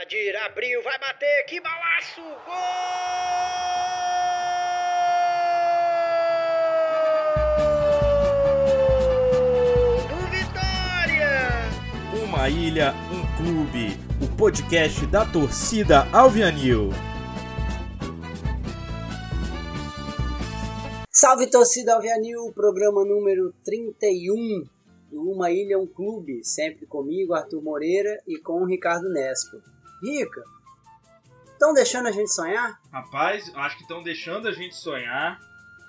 Adir abriu, vai bater, que balaço! Gol! Do Vitória! Uma ilha, um clube. O podcast da torcida Alvianil. Salve torcida Alvianil, programa número 31 do Uma Ilha, um Clube, sempre comigo, Arthur Moreira e com o Ricardo Nesco. Rica, estão deixando a gente sonhar? Rapaz, acho que estão deixando a gente sonhar.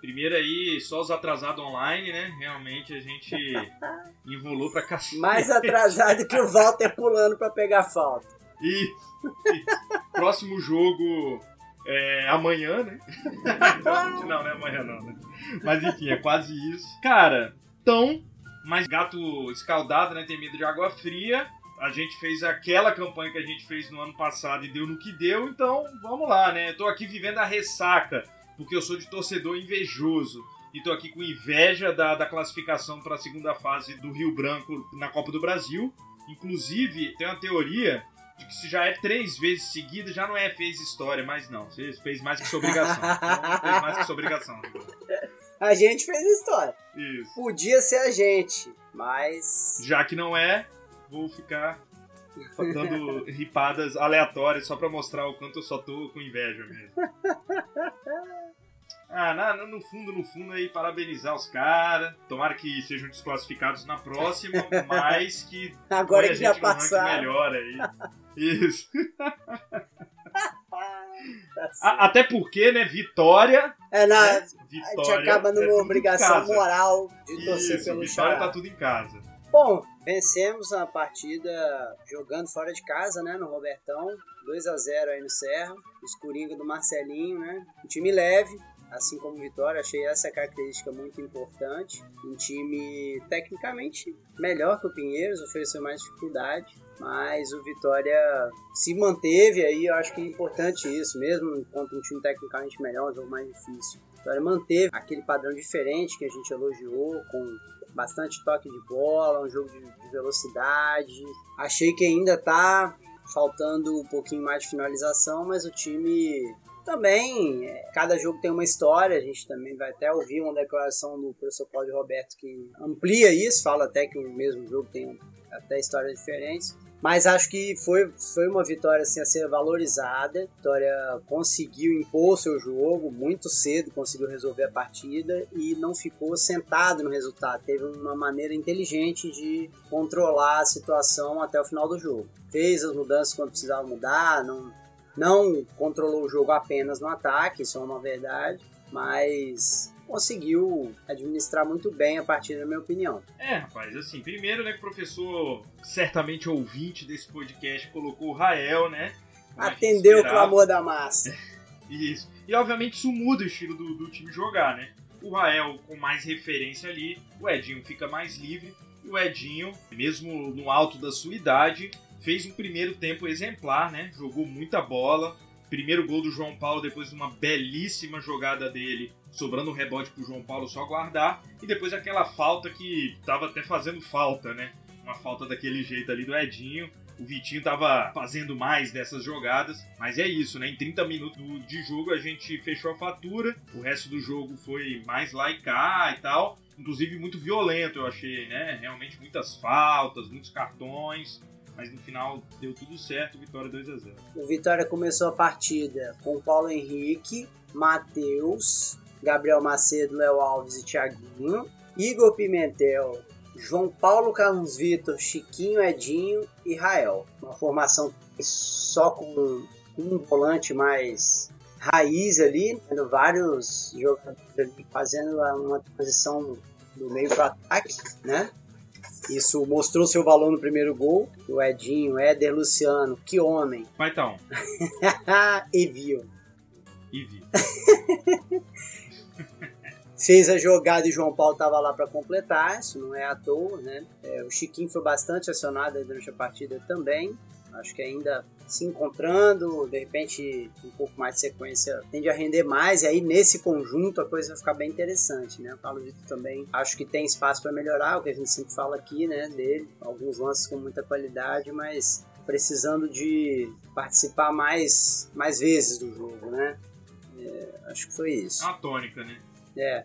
Primeiro aí, só os atrasados online, né? Realmente a gente envolou pra cacete. Mais atrasado que o Walter pulando pra pegar falta. E, e próximo jogo é amanhã, né? não, não é amanhã não, né? Mas enfim, é quase isso. Cara, tão, mas gato escaldado, né? Tem medo de água fria. A gente fez aquela campanha que a gente fez no ano passado e deu no que deu, então vamos lá, né? Tô aqui vivendo a ressaca, porque eu sou de torcedor invejoso. E tô aqui com inveja da, da classificação para a segunda fase do Rio Branco na Copa do Brasil. Inclusive, tem uma teoria de que se já é três vezes seguida, já não é fez história, mas não. Você fez mais que sua obrigação. Então, fez mais que sua obrigação. A gente fez história. Isso. Podia ser a gente, mas. Já que não é, vou ficar dando ripadas aleatórias só pra mostrar o quanto eu só tô com inveja mesmo. Ah, na, no fundo, no fundo aí, parabenizar os caras. Tomara que sejam desclassificados na próxima, mas que Agora que já passaram. melhor aí. Isso. Tá até porque, né, vitória. É, na, né, a gente vitória acaba é numa em obrigação moral de torcer Isso, pelo vitória Xará. tá tudo em casa. Bom, vencemos a partida jogando fora de casa, né, no Robertão. 2 a 0 aí no Serra. Os Coringa do Marcelinho, né? Um time leve, assim como Vitória. Achei essa característica muito importante. Um time tecnicamente melhor que o Pinheiros, ofereceu mais dificuldade. Mas o Vitória se manteve aí, eu acho que é importante isso, mesmo contra um time tecnicamente melhor, um jogo mais difícil. O Vitória manteve aquele padrão diferente que a gente elogiou, com bastante toque de bola, um jogo de, de velocidade. Achei que ainda tá faltando um pouquinho mais de finalização, mas o time também, é, cada jogo tem uma história, a gente também vai até ouvir uma declaração do professor Cláudio Roberto que amplia isso, fala até que o mesmo jogo tem até histórias diferentes. Mas acho que foi, foi uma vitória assim, a ser valorizada. A vitória conseguiu impor seu jogo muito cedo, conseguiu resolver a partida e não ficou sentado no resultado. Teve uma maneira inteligente de controlar a situação até o final do jogo. Fez as mudanças quando precisava mudar, não, não controlou o jogo apenas no ataque, isso é uma verdade, mas conseguiu administrar muito bem a partida, na minha opinião. É, rapaz, assim, primeiro, né, que o professor, certamente ouvinte desse podcast, colocou o Rael, né? Atendeu o clamor da massa. Isso. E obviamente isso muda o estilo do, do time jogar, né? O Rael com mais referência ali, o Edinho fica mais livre. E o Edinho, mesmo no alto da sua idade, fez um primeiro tempo exemplar, né? Jogou muita bola. Primeiro gol do João Paulo depois de uma belíssima jogada dele, sobrando o rebote pro João Paulo só guardar. E depois aquela falta que tava até fazendo falta, né? Uma falta daquele jeito ali do Edinho. O Vitinho tava fazendo mais dessas jogadas, mas é isso, né? Em 30 minutos de jogo a gente fechou a fatura, o resto do jogo foi mais lá e cá e tal, inclusive muito violento, eu achei, né? Realmente muitas faltas, muitos cartões, mas no final deu tudo certo, vitória 2 a 0. O Vitória começou a partida com Paulo Henrique, Matheus, Gabriel Macedo, Léo Alves e Thiaguinho, Igor Pimentel, João Paulo Carlos Vitor, Chiquinho Edinho e Rael. Uma formação só com um volante mais raiz ali, tendo vários jogadores fazendo uma transição do meio para ataque, né? Isso mostrou seu valor no primeiro gol. O Edinho, Éder Luciano, que homem. Vai então, e viu. e vi. Fez a jogada e o João Paulo estava lá para completar, isso não é à toa, né? É, o Chiquinho foi bastante acionado durante a partida também. Acho que ainda se encontrando, de repente um pouco mais de sequência tende a render mais, e aí nesse conjunto a coisa vai ficar bem interessante, né? O Paulo Vitor também acho que tem espaço para melhorar, o que a gente sempre fala aqui, né, dele, alguns lances com muita qualidade, mas precisando de participar mais, mais vezes do jogo, né? É, acho que foi isso. É uma tônica, né? É.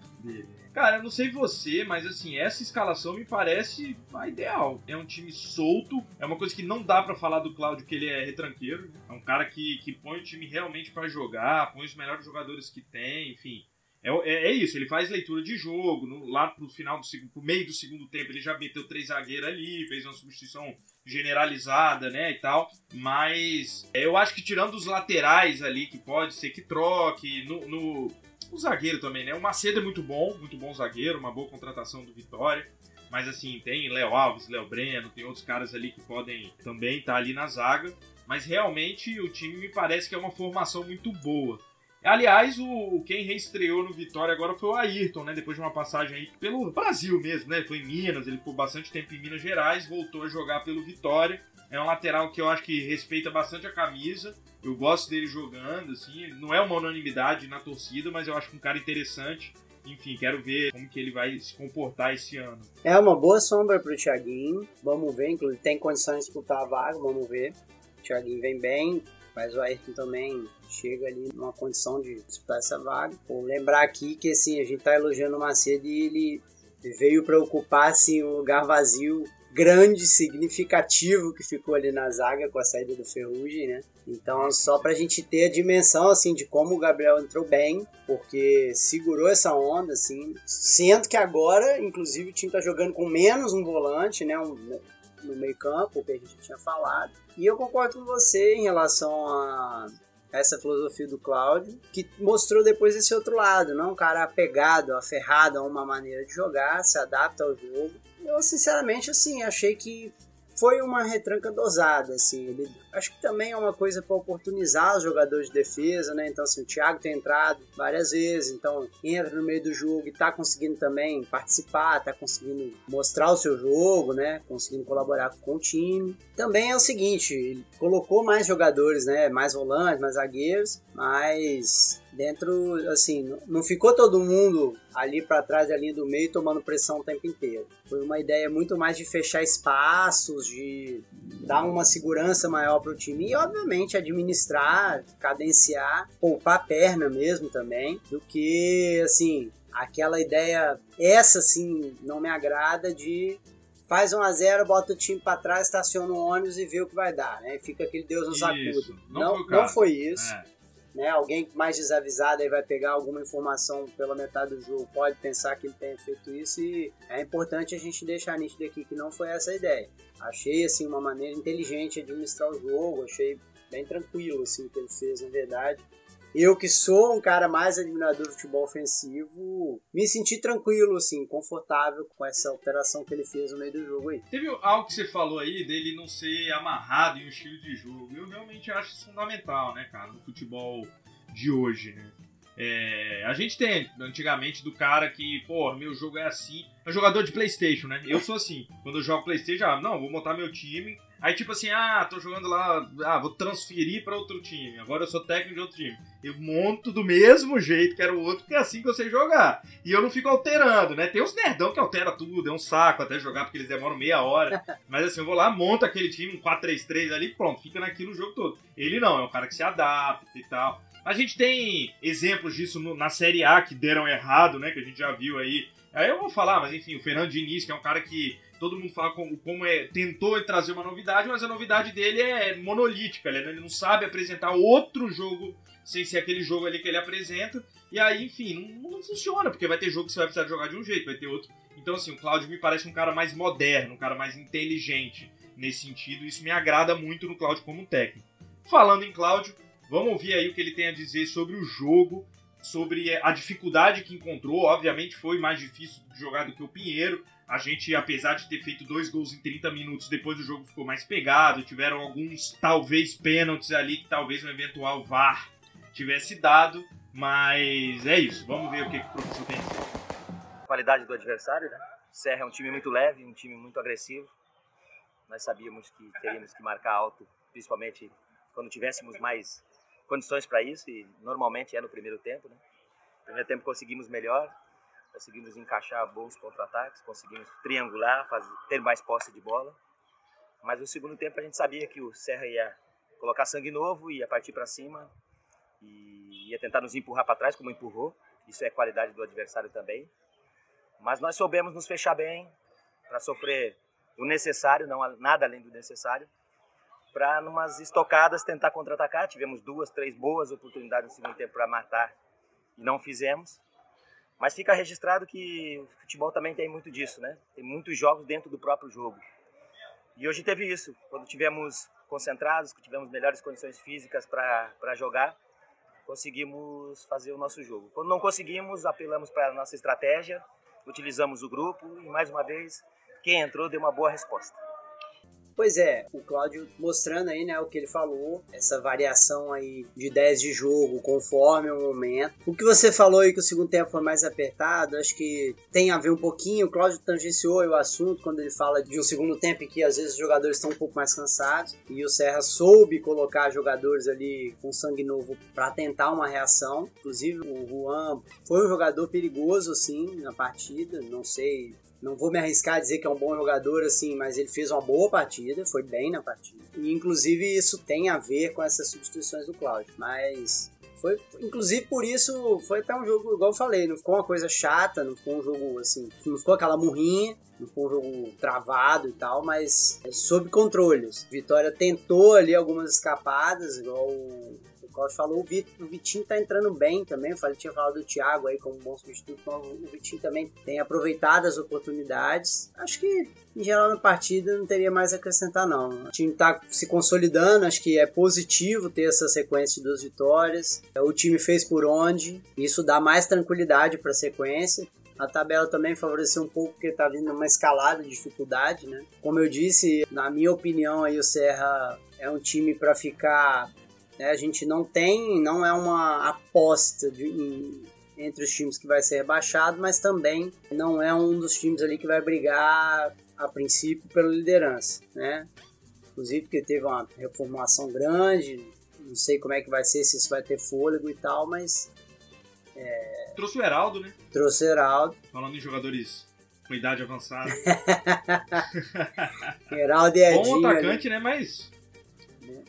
Cara, eu não sei você, mas assim, essa escalação me parece a ideal. É um time solto, é uma coisa que não dá para falar do Cláudio que ele é retranqueiro. É um cara que, que põe o time realmente para jogar, põe os melhores jogadores que tem, enfim. É, é, é, isso, ele faz leitura de jogo. No, lá pro final do pro meio do segundo tempo, ele já meteu três zagueiros ali, fez uma substituição generalizada, né, e tal. Mas é, eu acho que tirando os laterais ali, que pode ser que troque, no, no o zagueiro também, né? O Macedo é muito bom, muito bom zagueiro, uma boa contratação do Vitória. Mas assim, tem Léo Alves, Léo Breno, tem outros caras ali que podem também estar tá ali na zaga. Mas realmente o time me parece que é uma formação muito boa. Aliás, o quem reestreou no Vitória agora foi o Ayrton, né? Depois de uma passagem aí pelo Brasil mesmo, né? Foi em Minas, ele ficou bastante tempo em Minas Gerais, voltou a jogar pelo Vitória. É um lateral que eu acho que respeita bastante a camisa. Eu gosto dele jogando, assim. Não é uma unanimidade na torcida, mas eu acho que um cara interessante. Enfim, quero ver como que ele vai se comportar esse ano. É uma boa sombra pro Thiaguinho. Vamos ver, inclusive tem condições de disputar a vaga, vamos ver. O Thiaguinho vem bem, mas o Ayrton também chega ali numa condição de disputar essa vaga. Vou lembrar aqui que assim, a gente está elogiando o Macedo e ele veio para ocupar assim, um lugar vazio grande, significativo que ficou ali na zaga com a saída do Ferrugem, né? Então, só para a gente ter a dimensão assim de como o Gabriel entrou bem, porque segurou essa onda, assim, sendo que agora, inclusive, o time está jogando com menos um volante, né? Um, no meio campo, o que a gente tinha falado. E eu concordo com você em relação a essa filosofia do Cláudio, que mostrou depois esse outro lado, não um cara apegado, aferrado a uma maneira de jogar, se adapta ao jogo. Eu, sinceramente, assim, achei que foi uma retranca dosada, assim. Ele, acho que também é uma coisa para oportunizar os jogadores de defesa, né? Então, assim, o Thiago tem entrado várias vezes, então entra no meio do jogo e tá conseguindo também participar, tá conseguindo mostrar o seu jogo, né? Conseguindo colaborar com o time. Também é o seguinte, ele colocou mais jogadores, né? Mais volantes, mais zagueiros, mas dentro, assim, não ficou todo mundo ali para trás da linha do meio tomando pressão o tempo inteiro. Foi uma ideia muito mais de fechar espaços, de dar uma segurança maior para o time e, obviamente, administrar, cadenciar, poupar a perna mesmo também, do que, assim, aquela ideia, essa sim não me agrada de faz 1 a 0 bota o time para trás, estaciona o ônibus e vê o que vai dar, né? Fica aquele Deus no sacudo. Não, não, foi, não foi isso. É né? Alguém mais desavisado aí vai pegar alguma informação pela metade do jogo, pode pensar que ele tenha feito isso e é importante a gente deixar nítido aqui que não foi essa a ideia. Achei assim uma maneira inteligente de administrar o jogo, achei bem tranquilo assim que ele fez, na verdade. Eu que sou um cara mais admirador do futebol ofensivo, me senti tranquilo, assim, confortável com essa alteração que ele fez no meio do jogo aí. Teve algo que você falou aí dele não ser amarrado em um estilo de jogo. Eu realmente acho isso fundamental, né, cara, no futebol de hoje, né? É, a gente tem antigamente do cara que, pô, meu jogo é assim. É jogador de PlayStation, né? Eu sou assim. Quando eu jogo PlayStation, ah, não, vou montar meu time. Aí, tipo assim, ah, tô jogando lá, ah, vou transferir para outro time. Agora eu sou técnico de outro time. Eu monto do mesmo jeito que era o outro, porque é assim que eu sei jogar. E eu não fico alterando, né? Tem uns nerdão que altera tudo, é um saco até jogar, porque eles demoram meia hora. Mas assim, eu vou lá, monto aquele time, um 4-3-3 ali, pronto, fica naquilo o jogo todo. Ele não, é um cara que se adapta e tal. A gente tem exemplos disso no, na Série A que deram errado, né? Que a gente já viu aí. Aí eu vou falar, mas enfim, o Fernando Diniz, que é um cara que todo mundo fala como, como é, tentou trazer uma novidade, mas a novidade dele é monolítica, né? ele não sabe apresentar outro jogo sem ser aquele jogo ali que ele apresenta. E aí, enfim, não, não, funciona, porque vai ter jogo que você vai precisar jogar de um jeito, vai ter outro. Então, assim, o Cláudio me parece um cara mais moderno, um cara mais inteligente nesse sentido. Isso me agrada muito no Cláudio como técnico. Falando em Cláudio, vamos ouvir aí o que ele tem a dizer sobre o jogo, sobre a dificuldade que encontrou. Obviamente foi mais difícil jogar do que o Pinheiro, a gente, apesar de ter feito dois gols em 30 minutos, depois o jogo ficou mais pegado. Tiveram alguns, talvez, pênaltis ali que talvez um eventual VAR tivesse dado. Mas é isso. Vamos ver o que, que o professor tem. Qualidade do adversário, né? Serra é um time muito leve, um time muito agressivo. Nós sabíamos que teríamos que marcar alto, principalmente quando tivéssemos mais condições para isso, e normalmente é no primeiro tempo, né? No primeiro tempo conseguimos melhor, conseguimos encaixar bons contra-ataques, conseguimos triangular, fazer, ter mais posse de bola. Mas no segundo tempo a gente sabia que o Serra ia colocar sangue novo, ia partir para cima e ia tentar nos empurrar para trás, como empurrou. Isso é qualidade do adversário também. Mas nós soubemos nos fechar bem para sofrer o necessário, não nada além do necessário, para numas estocadas tentar contra-atacar. Tivemos duas, três boas oportunidades no segundo tempo para matar e não fizemos. Mas fica registrado que o futebol também tem muito disso, né? Tem muitos jogos dentro do próprio jogo. E hoje teve isso. Quando tivemos concentrados, tivemos melhores condições físicas para jogar, conseguimos fazer o nosso jogo. Quando não conseguimos, apelamos para a nossa estratégia, utilizamos o grupo e mais uma vez quem entrou deu uma boa resposta. Pois é, o Cláudio mostrando aí, né, o que ele falou, essa variação aí de ideias de jogo conforme o momento. O que você falou aí que o segundo tempo foi mais apertado, acho que tem a ver um pouquinho, o Cláudio tangenciou o assunto quando ele fala de um segundo tempo em que às vezes os jogadores estão um pouco mais cansados e o Serra soube colocar jogadores ali com sangue novo para tentar uma reação. Inclusive o Juan foi um jogador perigoso assim na partida, não sei não vou me arriscar a dizer que é um bom jogador, assim, mas ele fez uma boa partida, foi bem na partida. E inclusive isso tem a ver com essas substituições do Cláudio. Mas foi, inclusive por isso, foi até um jogo, igual eu falei, não ficou uma coisa chata, não ficou um jogo assim, não ficou aquela murrinha, não ficou um jogo travado e tal, mas sob controles. Vitória tentou ali algumas escapadas, igual Cláudio falou, o, Vitor, o Vitinho tá entrando bem também. Eu tinha falado do Thiago aí como bom substituto, então o Vitinho também tem aproveitado as oportunidades. Acho que, em geral, na partida não teria mais a acrescentar, não. O time tá se consolidando, acho que é positivo ter essa sequência de duas vitórias. O time fez por onde, isso dá mais tranquilidade para a sequência. A tabela também favoreceu um pouco porque tá vindo uma escalada de dificuldade, né? Como eu disse, na minha opinião aí o Serra é um time para ficar né? A gente não tem, não é uma aposta de, em, entre os times que vai ser rebaixado, mas também não é um dos times ali que vai brigar a princípio pela liderança, né? Inclusive porque teve uma reformulação grande, não sei como é que vai ser, se isso vai ter fôlego e tal, mas... É... Trouxe o Heraldo, né? Trouxe o Heraldo. Falando em jogadores com idade avançada. Heraldo e Edinho. Bom atacante, ali. né? Mas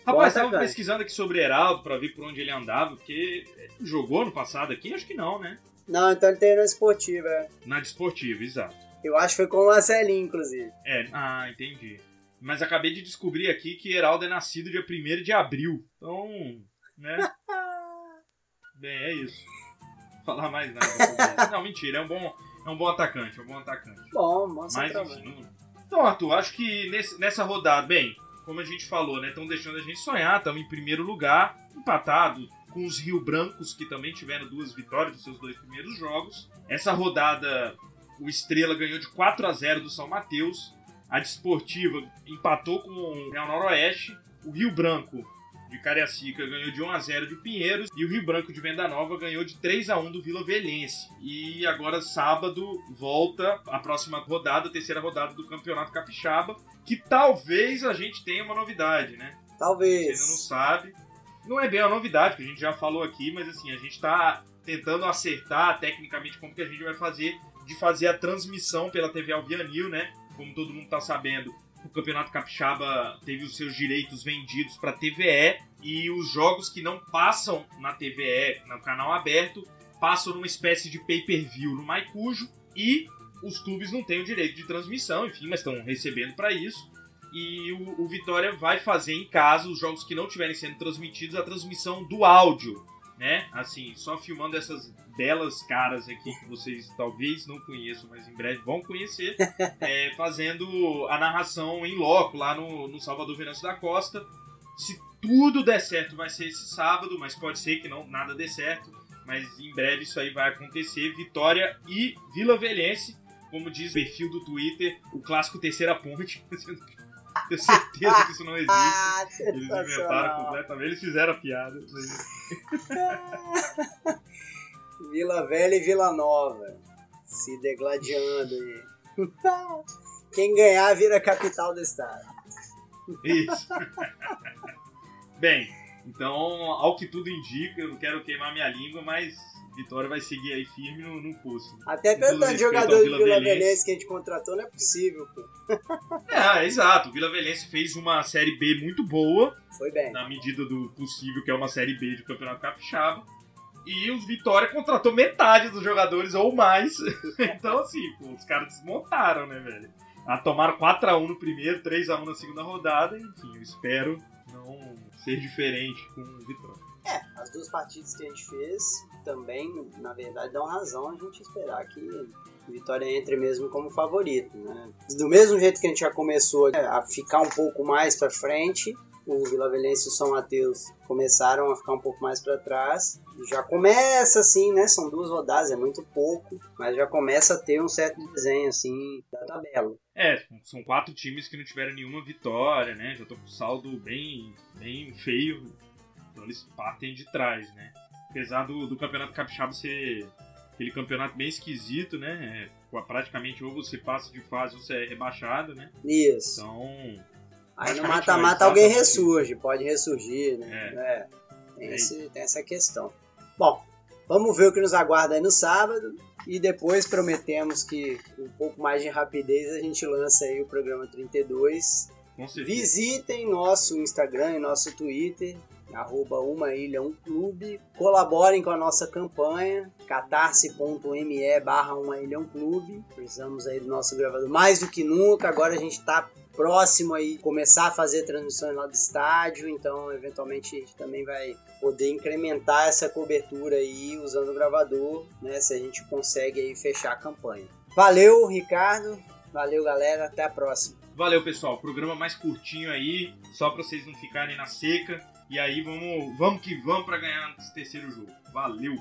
Rapaz, estava pesquisando aqui sobre Heraldo pra ver por onde ele andava, porque jogou no passado aqui? Acho que não, né? Não, então ele tem na esportiva, é. Na esportiva, exato. Eu acho que foi com o Marcelinho, inclusive. É, ah, entendi. Mas acabei de descobrir aqui que Heraldo é nascido dia 1 de abril. Então, né? Bem, é isso. Vou falar mais nada. não, mentira, é um bom, é um bom atacante, é um bom atacante. Bom, bom Mas enfim, não... Então, Arthur, acho que nesse, nessa rodada, bem, como a gente falou, né? Estão deixando a gente sonhar, estamos em primeiro lugar, empatado com os Rio Brancos, que também tiveram duas vitórias nos seus dois primeiros jogos. Essa rodada, o Estrela ganhou de 4 a 0 do São Mateus. A Desportiva empatou com o Real Noroeste. O Rio Branco de Cariacica ganhou de 1 a 0 de Pinheiros e o Rio Branco de Venda Nova ganhou de 3 a 1 do Vila Velhense. E agora sábado volta a próxima rodada, a terceira rodada do Campeonato Capixaba, que talvez a gente tenha uma novidade, né? Talvez. Ainda não sabe. Não é bem uma novidade, que a gente já falou aqui, mas assim, a gente está tentando acertar tecnicamente como que a gente vai fazer de fazer a transmissão pela TV Alvianil, né? Como todo mundo está sabendo, Campeonato Capixaba teve os seus direitos vendidos para TVE e os jogos que não passam na TVE, no canal aberto, passam numa espécie de pay-per-view no Maicujo e os clubes não têm o direito de transmissão, enfim, mas estão recebendo para isso. E o, o, Vitória vai fazer em casa os jogos que não estiverem sendo transmitidos a transmissão do áudio, né? Assim, só filmando essas belas caras aqui que vocês talvez não conheçam, mas em breve vão conhecer, é, fazendo a narração em loco lá no, no Salvador Venâncio da Costa. Se tudo der certo, vai ser esse sábado, mas pode ser que não nada dê certo. Mas em breve isso aí vai acontecer. Vitória e Vila Velhense, como diz o perfil do Twitter, o clássico Terceira Ponte. Tenho certeza que isso não existe. Ah, Eles inventaram completamente. Eles fizeram a piada. Vila Velha e Vila Nova. Se degladiando aí. Quem ganhar vira capital do estado. Isso. Bem, então, ao que tudo indica, eu não quero queimar minha língua, mas Vitória vai seguir aí firme no, no posto. Até pelo tanto de jogador de Vila. Velhense que a gente contratou, não é possível, pô. É, exato. O Vila Velhense fez uma Série B muito boa, Foi bem. na medida do possível, que é uma Série B do Campeonato Capixaba. E o Vitória contratou metade dos jogadores ou mais. então, assim, pô, os caras desmontaram, né, velho? Ah, tomaram 4x1 no primeiro, 3x1 na segunda rodada. Enfim, eu espero não ser diferente com o Vitória. É, as duas partidas que a gente fez também, na verdade, dão razão a gente esperar que Vitória entre mesmo como favorito, né? Do mesmo jeito que a gente já começou a ficar um pouco mais pra frente, o Vila Velhense e o São Mateus começaram a ficar um pouco mais pra trás. Já começa assim, né? São duas rodadas, é muito pouco, mas já começa a ter um certo desenho assim da tabela. É, são quatro times que não tiveram nenhuma vitória, né? Já tô com saldo bem, bem feio. Então eles partem de trás, né? Apesar do, do Campeonato Capixaba ser aquele campeonato bem esquisito, né? É, praticamente ou você passa de fase ou você é rebaixado, né? Isso. Então, Aí no mata-mata alguém ressurge, pode ressurgir, né? É, tem, É esse- tem essa questão. Bom, vamos ver o que nos aguarda aí no sábado e depois prometemos que com um pouco mais de rapidez a gente lança aí o programa 32. com certeza. Visitem nosso Instagram e nosso Twitter, arroba uma ilha um clube. Colaborem com a nossa campanha, catarse.me barra uma ilha um clube. Precisamos aí do nosso gravador mais do que nunca. Agora a gente está próximo aí começar a fazer transmissões lá do estádio, então eventualmente a gente também vai poder incrementar essa cobertura aí usando o gravador, né, se a gente consegue aí fechar a campanha. Valeu, Ricardo. Valeu, galera. Até a próxima. Valeu, pessoal. Programa mais curtinho aí, só pra vocês não ficarem na seca. E aí vamos, vamos que vamos pra ganhar esse terceiro jogo. Valeu!